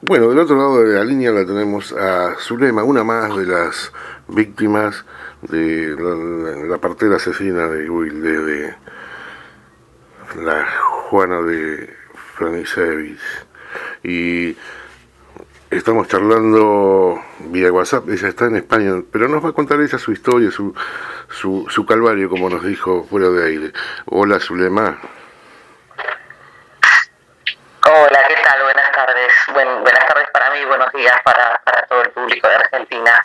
Bueno, del otro lado de la línea la tenemos a Zulema, una más de las víctimas de la, partera asesina de Wilde, de la Juana de Franisevich. Y estamos charlando vía WhatsApp, ella está en España, pero nos va a contar ella su historia, su, su, su calvario, como nos dijo fuera de aire. Hola Zulema. Hola, buenas tardes para mí, buenos días para, para todo el público de Argentina.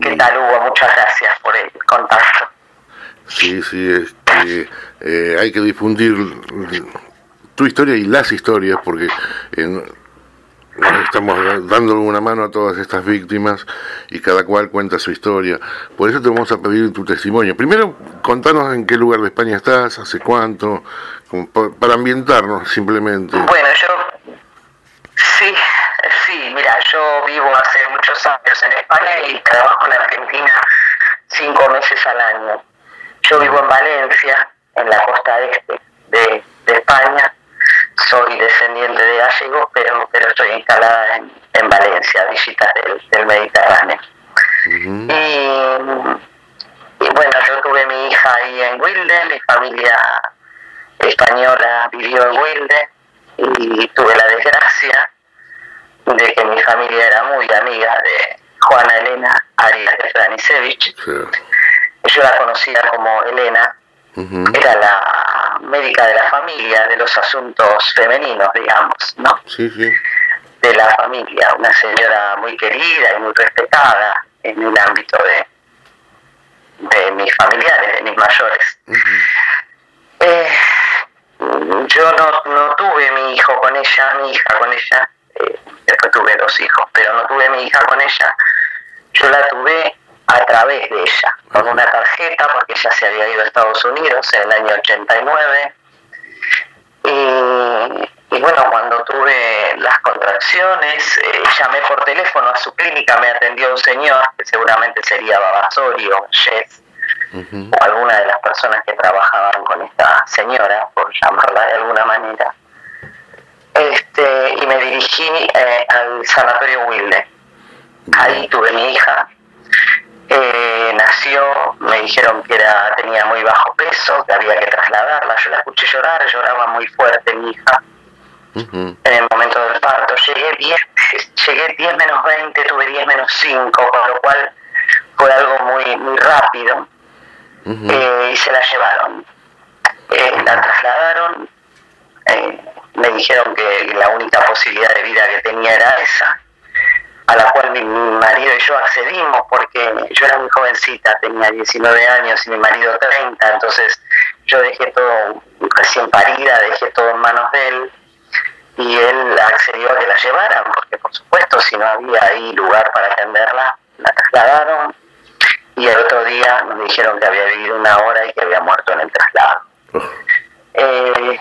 ¿Qué tal, Hugo? Muchas gracias por el contacto. Sí, sí, este, eh, hay que difundir tu historia y las historias porque estamos dando una mano a todas estas víctimas y cada cual cuenta su historia. Por eso te vamos a pedir tu testimonio. Primero, contanos en qué lugar de España estás, hace cuánto, para ambientarnos simplemente. Bueno, yo sí, sí, mira, yo vivo hace muchos años en España y trabajo en Argentina cinco meses al año. Yo vivo en Valencia, en la costa este de, España. Soy descendiente de gallegos, pero, pero estoy instalada en, en Valencia, visitas del, Mediterráneo. y, y, bueno, yo tuve mi hija ahí en Wilde, mi familia española vivió en Wilde y tuve la desgracia de que mi familia era muy amiga de Juana Elena Arias de Franisevich. Yo la conocía como Elena, era la médica de la familia, de los asuntos femeninos, digamos, ¿no? Sí, sí. De la familia, una señora muy querida y muy respetada en el ámbito de, de mis familiares, de mis mayores. eh, yo no, no tuve mi hijo con ella, mi hija con ella, tuve dos hijos, pero no tuve mi hija con ella, yo la tuve a través de ella, con una tarjeta, porque ella se había ido a Estados Unidos en el año 89. Y, y bueno, cuando tuve las contracciones, eh, llamé por teléfono a su clínica, me atendió un señor, que seguramente sería Babasorio, Jess, o alguna de las personas que trabajaban con esta señora, por llamarla de alguna manera. Este, y me dirigí eh, al sanatorio Wilde. Ahí tuve mi hija. Eh, nació, me dijeron que era, tenía muy bajo peso, que había que trasladarla. Yo la escuché llorar, lloraba muy fuerte mi hija. En el momento del parto llegué 10, llegué 10 menos 20, tuve 10 menos 5, con lo cual fue algo muy, muy rápido. Eh, y se la llevaron. Eh, la trasladaron, eh, me dijeron que la única posibilidad de vida que tenía era esa, a la cual mi, marido y yo accedimos porque yo era muy jovencita, tenía 19 años y mi marido 30, entonces yo dejé todo recién parida, dejé todo en manos de él y él accedió a que la llevaran, porque por supuesto si no había ahí lugar para atenderla, la trasladaron, y el otro día nos dijeron que había vivido una hora y que había muerto en el traslado. Eh,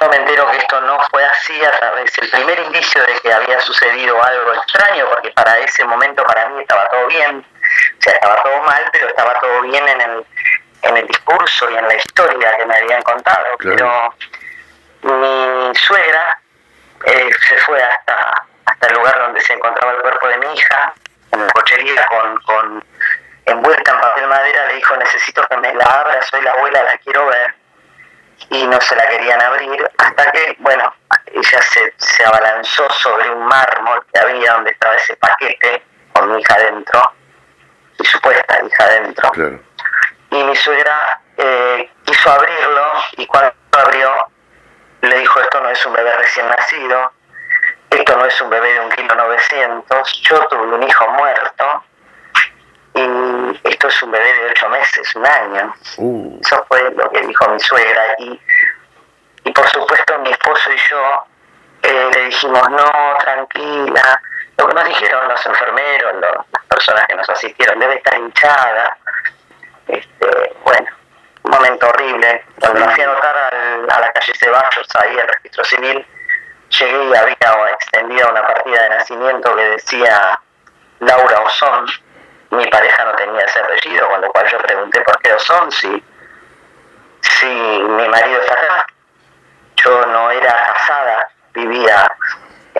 yo me entero que esto no fue así a través el primer indicio de que había sucedido algo extraño, porque para ese momento para mí estaba todo bien, o sea, estaba todo mal, pero estaba todo bien en el, en el discurso y en la historia que me habían contado. Pero mi suegra eh, se fue hasta, hasta el lugar donde se encontraba el cuerpo de mi hija, en la cochería con, con envuelta en papel madera, le dijo, necesito que me la abra, soy la abuela, la quiero ver. Y no se la querían abrir, hasta que, bueno, ella se, se abalanzó sobre un mármol que había donde estaba ese paquete con mi hija dentro, mi supuesta hija dentro. Y mi suegra eh, quiso abrirlo y cuando abrió le dijo, esto no es un bebé recién nacido, esto no es un bebé de un kilo novecientos, yo tuve un hijo muerto, y esto es un bebé de ocho meses, un año. Uh. Eso fue lo que dijo mi suegra. Y, y por supuesto mi esposo y yo eh, le dijimos, no, tranquila. Lo que nos dijeron los enfermeros, las personas que nos asistieron, debe estar hinchada. Este, bueno, un momento horrible. Cuando me fui a anotar a la calle Ceballos, ahí el registro civil, llegué y había extendido una partida de nacimiento que decía Laura Osón mi pareja no tenía ese apellido, con lo cual yo pregunté por qué son si, si mi marido está acá. Yo no era casada, vivía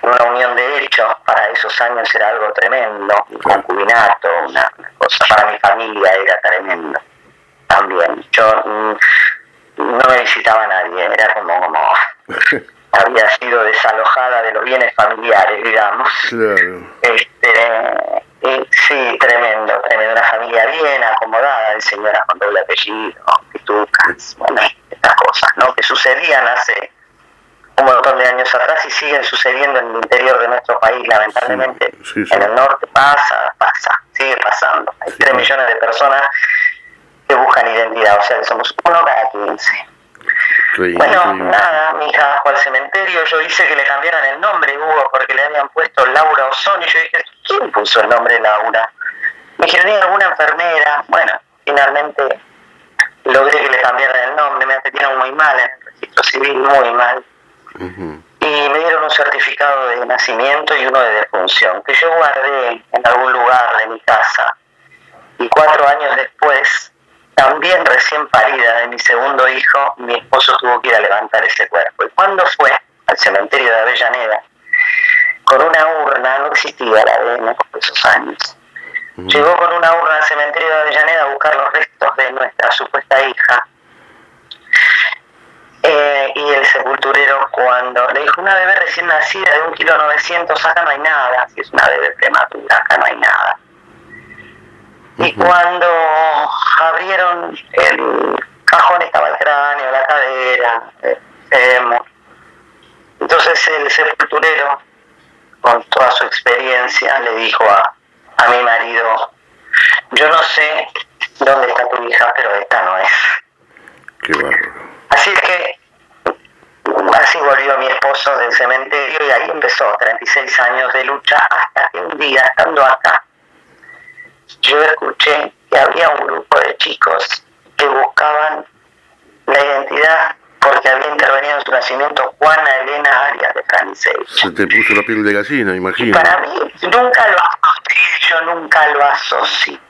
en una unión de hechos, para esos años era algo tremendo, un concubinato, una, cosa, para mi familia era tremendo también. Yo mm, no me visitaba nadie, era como, como había sido desalojada de los bienes familiares, digamos. Este, sí, tremendo, tremendo, una familia bien acomodada, de señoras con doble apellido, pitucas, bueno, estas cosas, ¿no? Que sucedían hace un montón de años atrás y siguen sucediendo en el interior de nuestro país, lamentablemente. En el norte pasa, pasa, sigue pasando. Hay 3 millones de personas que buscan identidad, o sea que somos uno cada 15. bueno, nada, mi hija bajó al cementerio, yo hice que le cambiaran el nombre, Hugo, porque le habían puesto Laura Ozón, y yo dije, ¿quién puso el nombre Laura? Me dijeron, alguna enfermera? Bueno, finalmente logré que le cambiaran el nombre, me atendieron muy mal en el registro civil, muy mal. Y me dieron un certificado de nacimiento y uno de defunción, que yo guardé en algún lugar de mi casa. Y cuatro años después, también recién parida de mi segundo hijo, mi esposo tuvo que ir a levantar ese cuerpo. ¿Y cuando fue? Al cementerio de Avellaneda, con una urna, no existía la ADN por esos años. Llegó con una urna al cementerio de Avellaneda a buscar los restos de nuestra supuesta hija eh, y el sepulturero cuando le dijo una bebé recién nacida de un kilo novecientos, acá no hay nada, si es una bebé prematura, acá no hay nada. Y cuando abrieron el cajón estaba el cráneo, la cadera, el Entonces el sepulturero, con toda su experiencia, le dijo a, a mi marido, yo no sé dónde está tu hija, pero esta no es. Qué bárbaro. Así es que así volvió mi esposo del cementerio y ahí empezó 36 años de lucha hasta que un día, estando acá, yo escuché que había un grupo de chicos que buscaban la identidad porque había intervenido en su nacimiento Juana Elena Arias de Francés. Se te puso la piel de gallina, imagino. para mí nunca lo asocié, yo nunca lo asocié,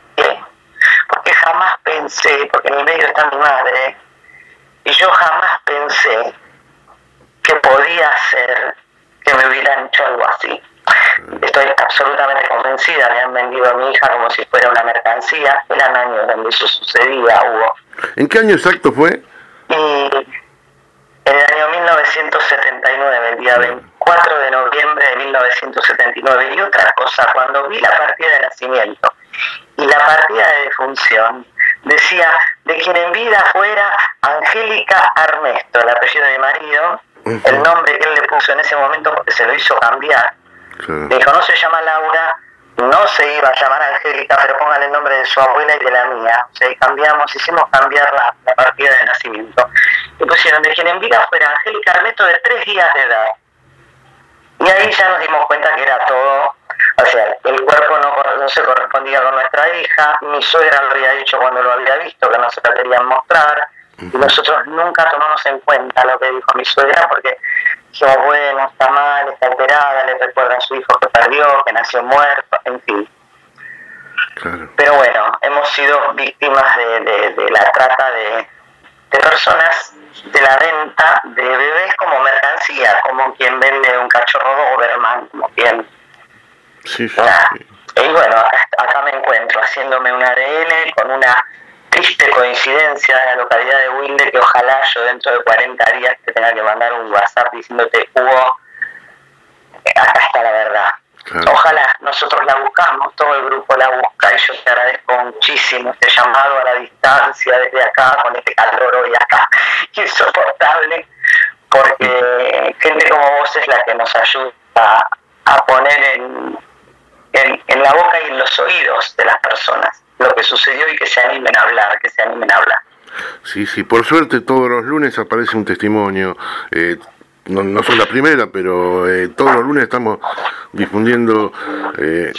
porque jamás pensé, porque en el medio está mi madre, y yo jamás pensé que podía ser que me hubieran hecho algo así. Estoy absolutamente convencida, me han vendido a mi hija como si fuera una mercancía. Eran años donde eso sucedía, Hugo. ¿En qué año exacto fue? Y en el año 1979, el día 24 de noviembre de 1979. Y otra cosa, cuando vi la partida de nacimiento y la partida de defunción, decía, de quien en vida fuera Angélica Armesto, el apellido de mi marido, el nombre que él le puso en ese momento porque se lo hizo cambiar. Dijo, no se llama Laura, no se iba a llamar Angélica, pero póngale el nombre de su abuela y de la mía. O sea, cambiamos, hicimos cambiar la, partida de nacimiento. Y pusieron de quien en vida fuera Angélica Armesto de tres días de edad. Y ahí ya nos dimos cuenta que era todo, o sea, el cuerpo no, no se correspondía con nuestra hija, mi suegra lo había dicho cuando lo había visto, que no se la querían mostrar, y nosotros nunca tomamos en cuenta lo que dijo mi suegra porque dijimos, bueno, está mal, está alterada, le recuerda a su hijo que perdió, que nació muerto, en fin. Pero bueno, hemos sido víctimas de, la trata de, personas, de la venta de bebés como mercancía, como quien vende un cachorro Doberman, como quien... Sí, sí, Y bueno, acá, me encuentro haciéndome un ADN con una triste coincidencia en la localidad de Wilde que ojalá yo dentro de 40 días te tenga que mandar un WhatsApp diciéndote, Hugo, acá está la verdad. Ojalá nosotros la buscamos, todo el grupo la busca y yo te agradezco muchísimo este llamado a la distancia desde acá, con este calor hoy acá, insoportable, porque gente como vos es la que nos ayuda a, poner en, en la boca y en los oídos de las personas lo que sucedió y que se animen a hablar, que se animen a hablar. Sí, sí, por suerte todos los lunes aparece un testimonio. Eh, no, no soy la primera, pero eh, todos los lunes estamos difundiendo, eh,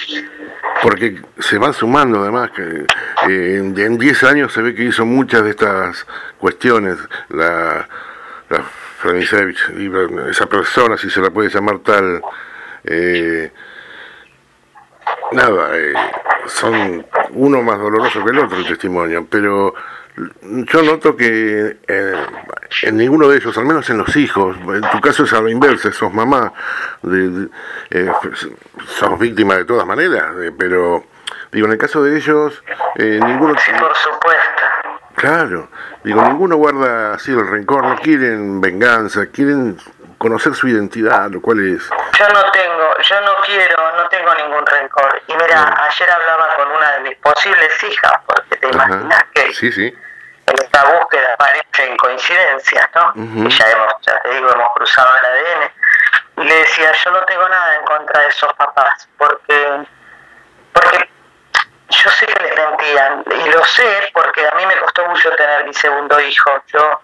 porque se van sumando además, que en 10 años se ve que hizo muchas de estas cuestiones, la, la esa persona, si se la puede llamar tal, nada, son uno más doloroso que el otro el testimonio, pero yo noto que eh, en ninguno de ellos, al menos en los hijos, en tu caso es a la inversa, sos mamá, de, eh, sos víctima de todas maneras, pero digo, en el caso de ellos, eh, ninguno... Sí, por supuesto. Claro, digo, ninguno guarda así el rencor, no quieren venganza, quieren conocer su identidad, lo cual es... Yo no tengo, yo no quiero, no tengo ningún rencor. Y mira, ayer hablaba con una de mis posibles hijas, porque te imaginas que sí, sí. en esta búsqueda aparecen coincidencias, ¿no? Y ya hemos, ya te digo, hemos cruzado el ADN. Y le decía, yo no tengo nada en contra de esos papás, porque, porque yo sé que les mentían, y lo sé porque a mí me costó mucho tener mi segundo hijo. Yo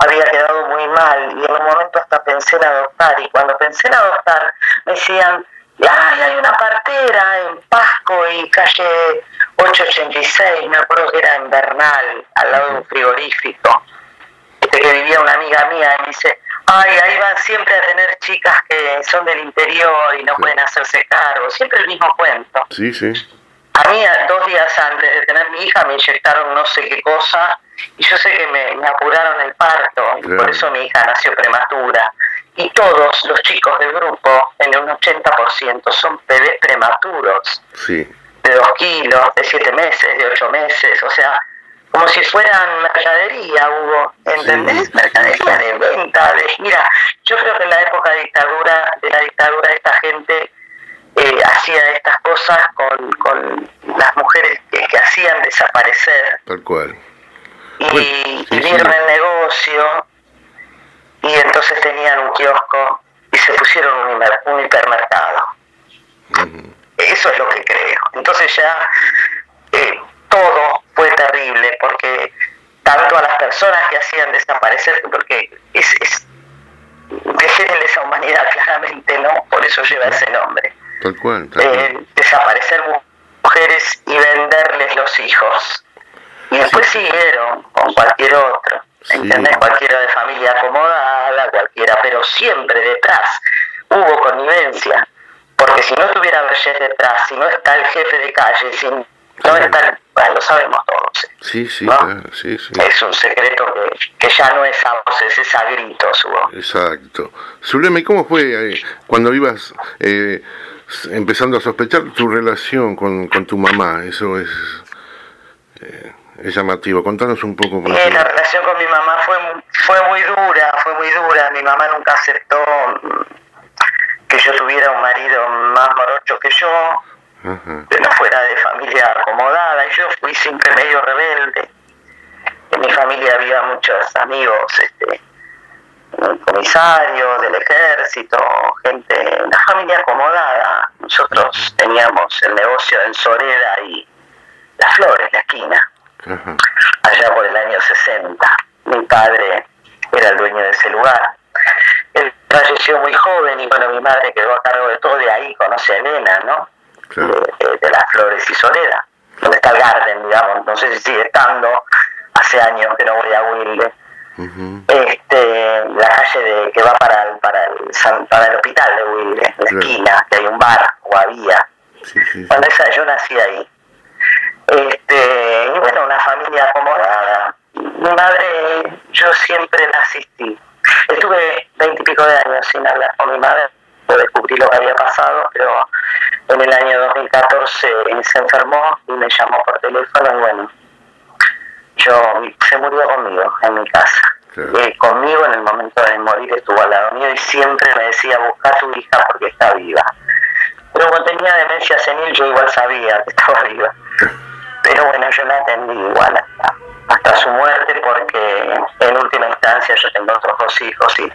había quedado muy mal y en un momento hasta pensé en adoptar y cuando pensé en adoptar me decían, ay, hay una partera en Pasco y calle 886, me acuerdo que era en Bernal, al lado de un frigorífico, este, que vivía una amiga mía y me dice, ay, ahí van siempre a tener chicas que son del interior y no pueden hacerse cargo, siempre el mismo cuento. Sí, sí. A mí, dos días antes de tener mi hija, me inyectaron no sé qué cosa y yo sé que me, apuraron el parto y por eso mi hija nació prematura. Y todos los chicos del grupo, en un 80%, son bebés prematuros. Sí. De dos kilos, de siete meses, de ocho meses, o sea, como si fueran mercadería, Hugo, ¿entendés? Mercadería de venta, de gira. Yo creo que en la época de dictadura, de la dictadura, esta gente eh, hacía estas cosas con, con las mujeres que, que hacían desaparecer. Tal cual y, vieron el negocio y entonces tenían un kiosco y se pusieron un, hipermercado. Eso es lo que creo. Entonces ya eh, todo fue terrible porque tanto a las personas que hacían desaparecer, porque es, es de esa humanidad claramente, ¿no? Por eso lleva ese nombre. Tal cual. Eh, desaparecer mujeres y venderles los hijos y después siguieron con cualquier otro, ¿entendés? Cualquiera de familia acomodada, cualquiera, pero siempre detrás hubo connivencia, porque si no estuviera Berger detrás, si no está el jefe de calle, si no está el, bueno, lo sabemos todos. Sí, sí, sí, sí, Es un secreto que, que, ya no es a voces, es a gritos, Hugo. Exacto. Zulema, ¿y cómo fue eh, cuando ibas eh, empezando a sospechar tu relación con, con tu mamá? Eso es... Eh, es llamativo. Contanos un poco. Eh, la relación con mi mamá fue, fue muy dura, fue muy dura. Mi mamá nunca aceptó que yo tuviera un marido más morocho que yo, que no fuera de familia acomodada. Yo fui siempre medio rebelde. En mi familia había muchos amigos, este, comisarios del ejército, gente, una familia acomodada. Nosotros teníamos el negocio en Soreda y Las Flores, la esquina allá por el año 60. Mi padre era el dueño de ese lugar. Él falleció muy joven y bueno, mi madre quedó a cargo de todo, de ahí conoce a Elena, ¿no? De, las flores y Soledad, donde está el Garden, digamos, no sé si sigue estando, hace años que no voy a Wilde. este, la calle de, que va para el, para el, para el hospital de Wilde, la esquina, que hay un bar, o había. Cuando esa, yo nací ahí. Este, y bueno, una familia acomodada. Mi madre, yo siempre la asistí. Estuve veintipico de años sin hablar con mi madre, descubrí lo que había pasado, pero en el año 2014 se enfermó y me llamó por teléfono y bueno, yo se murió conmigo en mi casa. Y conmigo en el momento de morir estuvo al lado mío y siempre me decía busca a tu hija porque está viva. Pero como tenía demencia senil yo igual sabía que estaba viva. Pero bueno, yo la atendí igual hasta, su muerte porque en última instancia yo tengo otros dos hijos y,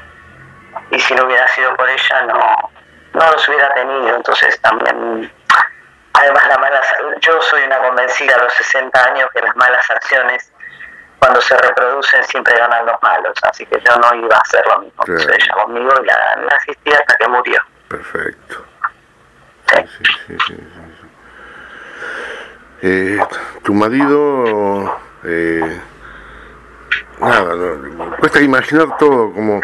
y si no hubiera sido por ella no, no los hubiera tenido. Entonces también, además la mala yo soy una convencida a los 60 años que las malas acciones cuando se reproducen siempre ganan los malos, así que yo no iba a hacer lo mismo. ella conmigo y la, la asistí hasta que murió. Perfecto. sí, sí, sí. Eh, tu marido, eh, nada, cuesta imaginar todo como...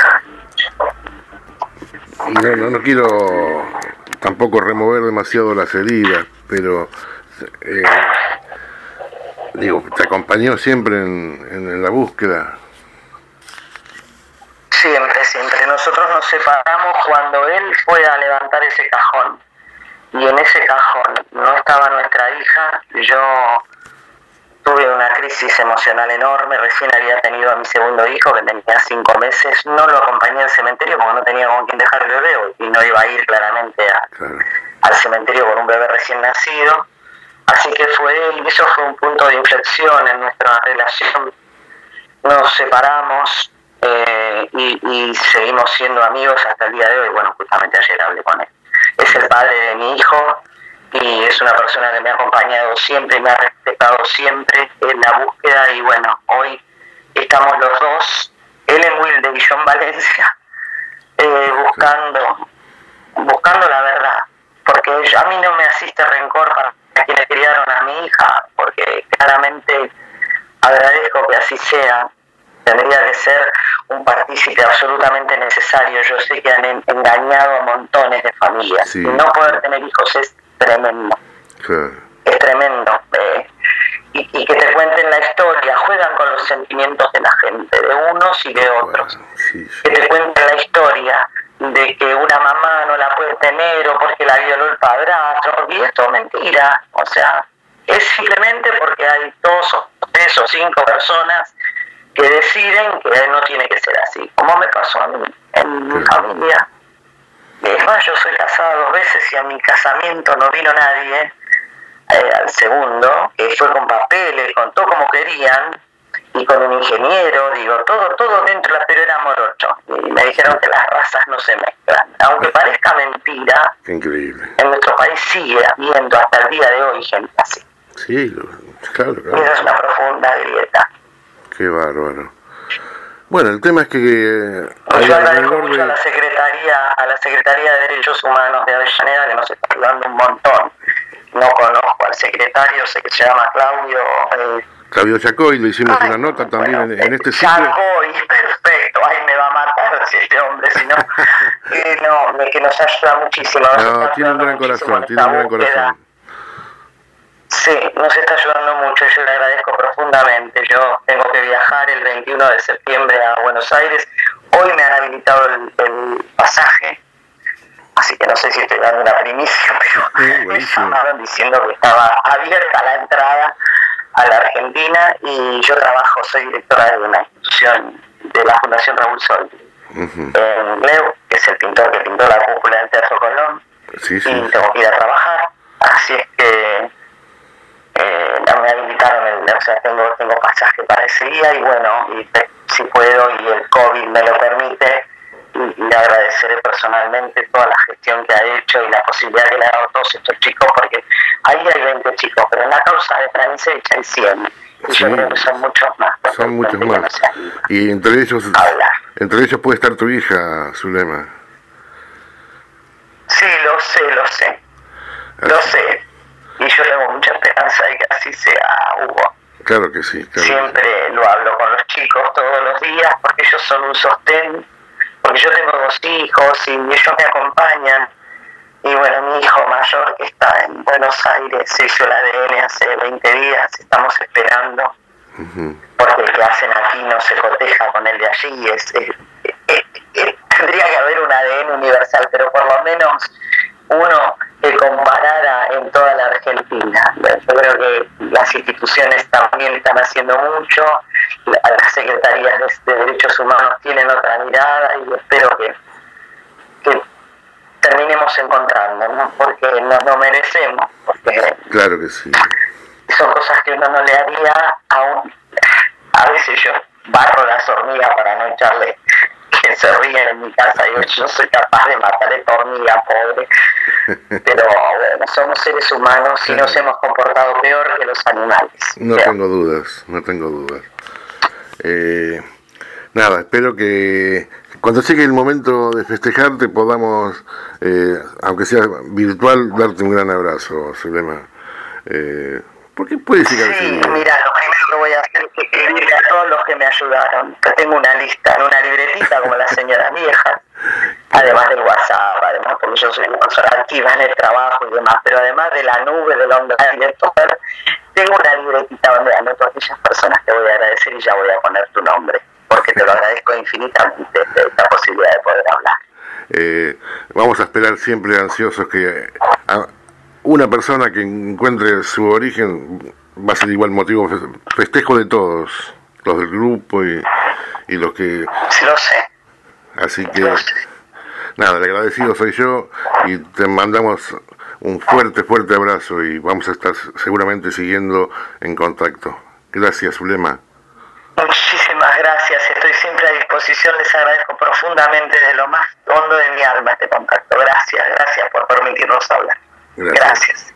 No, no, no, quiero tampoco remover demasiado las heridas, pero eh, Digo, ¿te acompañó siempre en, en la búsqueda? Siempre, siempre. Nosotros nos separamos cuando él fue a levantar ese cajón. Y en ese cajón no estaba nuestra hija. Yo tuve una crisis emocional enorme. Recién había tenido a mi segundo hijo, que tenía cinco meses. No lo acompañé al cementerio porque no tenía con quién dejar el bebé y no iba a ir claramente al cementerio con un bebé recién nacido. Así que fue él, y eso fue un punto de inflexión en nuestra relación. Nos separamos, eh, y, seguimos siendo amigos hasta el día de hoy. Bueno, justamente ayer hablé con él. Es el padre de mi hijo y es una persona que me ha acompañado siempre, me ha respetado siempre en la búsqueda y bueno, hoy estamos los dos, él en Wilde y yo en Valencia, eh, buscando, buscando la verdad, porque a mí no me asiste rencor para quienes criaron a mi hija, porque claramente agradezco que así sea, tendría que ser un partícipe absolutamente necesario. Yo sé que han engañado a montones de familias. Y no poder tener hijos es tremendo. Es tremendo. Eh, y, que te cuenten la historia, juegan con los sentimientos de la gente, de unos y de otros. Que te cuenten la historia de que una mamá no la puede tener o porque la violó el padrastro, y esto es mentira. O sea, es simplemente porque hay dos o tres o cinco personas que deciden que no tiene que ser así, como me pasó a mí, en mi familia. Es más, yo soy casada dos veces y a mi casamiento no vino nadie, eh, al segundo, que fue con papeles, con todo como querían, y con un ingeniero, digo, todo, todo dentro, pero era morocho. Y me dijeron que las razas no se mezclan. Aunque parezca mentira, increíble. en nuestro país sigue habiendo hasta el día de hoy gente así. Sí, claro, claro. Y eso es una profunda grieta. Qué bárbaro. Bueno, el tema es que... Eh, yo agradezco mucho a la Secretaría, a la Secretaría de Derechos Humanos de Avellaneda que nos está ayudando un montón. No conozco al secretario, sé que se llama Claudio... Eh, Claudio Chacoy, le hicimos una nota también en, este sitio. Chacoy, perfecto, ay me va a matar si este hombre, si no, eh, no, que nos ayuda muchísimo. no, tiene un gran corazón, tiene un gran corazón. Sí, nos está ayudando mucho, yo le agradezco profundamente. Yo tengo que viajar el 21 de septiembre a Buenos Aires. Hoy me han habilitado el, pasaje, así que no sé si estoy dando una primicia, pero me llamaron diciendo que estaba abierta la entrada a la Argentina y yo trabajo, soy directora de una institución de la Fundación Raúl Sol, en Leo, que es el pintor que pintó la cúpula del Teatro Colón, y tengo que ir a trabajar. Así es que eh, me habilitaron, el, o sea, tengo, tengo pasaje para ese día y bueno, y si puedo y el COVID me lo permite, y, le agradeceré personalmente toda la gestión que ha hecho y la posibilidad que le ha dado a todos estos chicos, porque ahí hay 20 chicos, pero en la causa de Francia hay 100. Y yo creo que son muchos más. Son muchos más. y entre ellos, entre ellos puede estar tu hija, Zulema. Sí, lo sé, lo sé. Lo sé y yo tengo mucha esperanza de que así sea, Hugo. Claro que sí. Siempre lo hablo con los chicos todos los días porque ellos son un sostén, porque yo tengo dos hijos y ellos me acompañan. Y bueno, mi hijo mayor que está en Buenos Aires se hizo el ADN hace 20 días, estamos esperando, porque el que hacen aquí no se coteja con el de allí. Es, tendría que haber un ADN universal, pero por lo menos uno que comparara en toda la Argentina. Yo creo que las instituciones también están haciendo mucho, las secretarías de, derechos humanos tienen otra mirada y espero que, terminemos encontrando, porque nos lo merecemos. Porque claro que sí. Son cosas que uno no le haría a un... A veces yo barro las hormigas para no echarle que se ríen en mi casa. Digo, yo soy capaz de matar esta hormiga, pobre. Pero bueno, somos seres humanos y nos hemos comportado peor que los animales. No tengo dudas, no tengo dudas. Eh, nada, espero que cuando llegue el momento de festejarte podamos, eh, aunque sea virtual, darte un gran abrazo, Zulema. Eh, ¿Por qué puede llegar sí, mira, a hacer a todos los que me ayudaron. Tengo una lista una libretita como las señoras viejas, además del WhatsApp, además porque yo soy una persona activa en el trabajo y demás, pero además de la nube, del online, de todo, tengo una libretita donde anoto a aquellas personas que voy a agradecer y ya voy a poner tu nombre, porque te lo agradezco infinitamente esta posibilidad de poder hablar. Eh, vamos a esperar siempre ansiosos que una persona que encuentre su origen va a ser igual motivo festejo de todos, los del grupo y, y los que... Sí, lo sé. Así que... Nada, el agradecido soy yo y te mandamos un fuerte, fuerte abrazo y vamos a estar seguramente siguiendo en contacto. Gracias, Zulema. Muchísimas gracias, estoy siempre a disposición, les agradezco profundamente de lo más hondo de mi alma este contacto. Gracias, gracias por permitirnos hablar. gracias.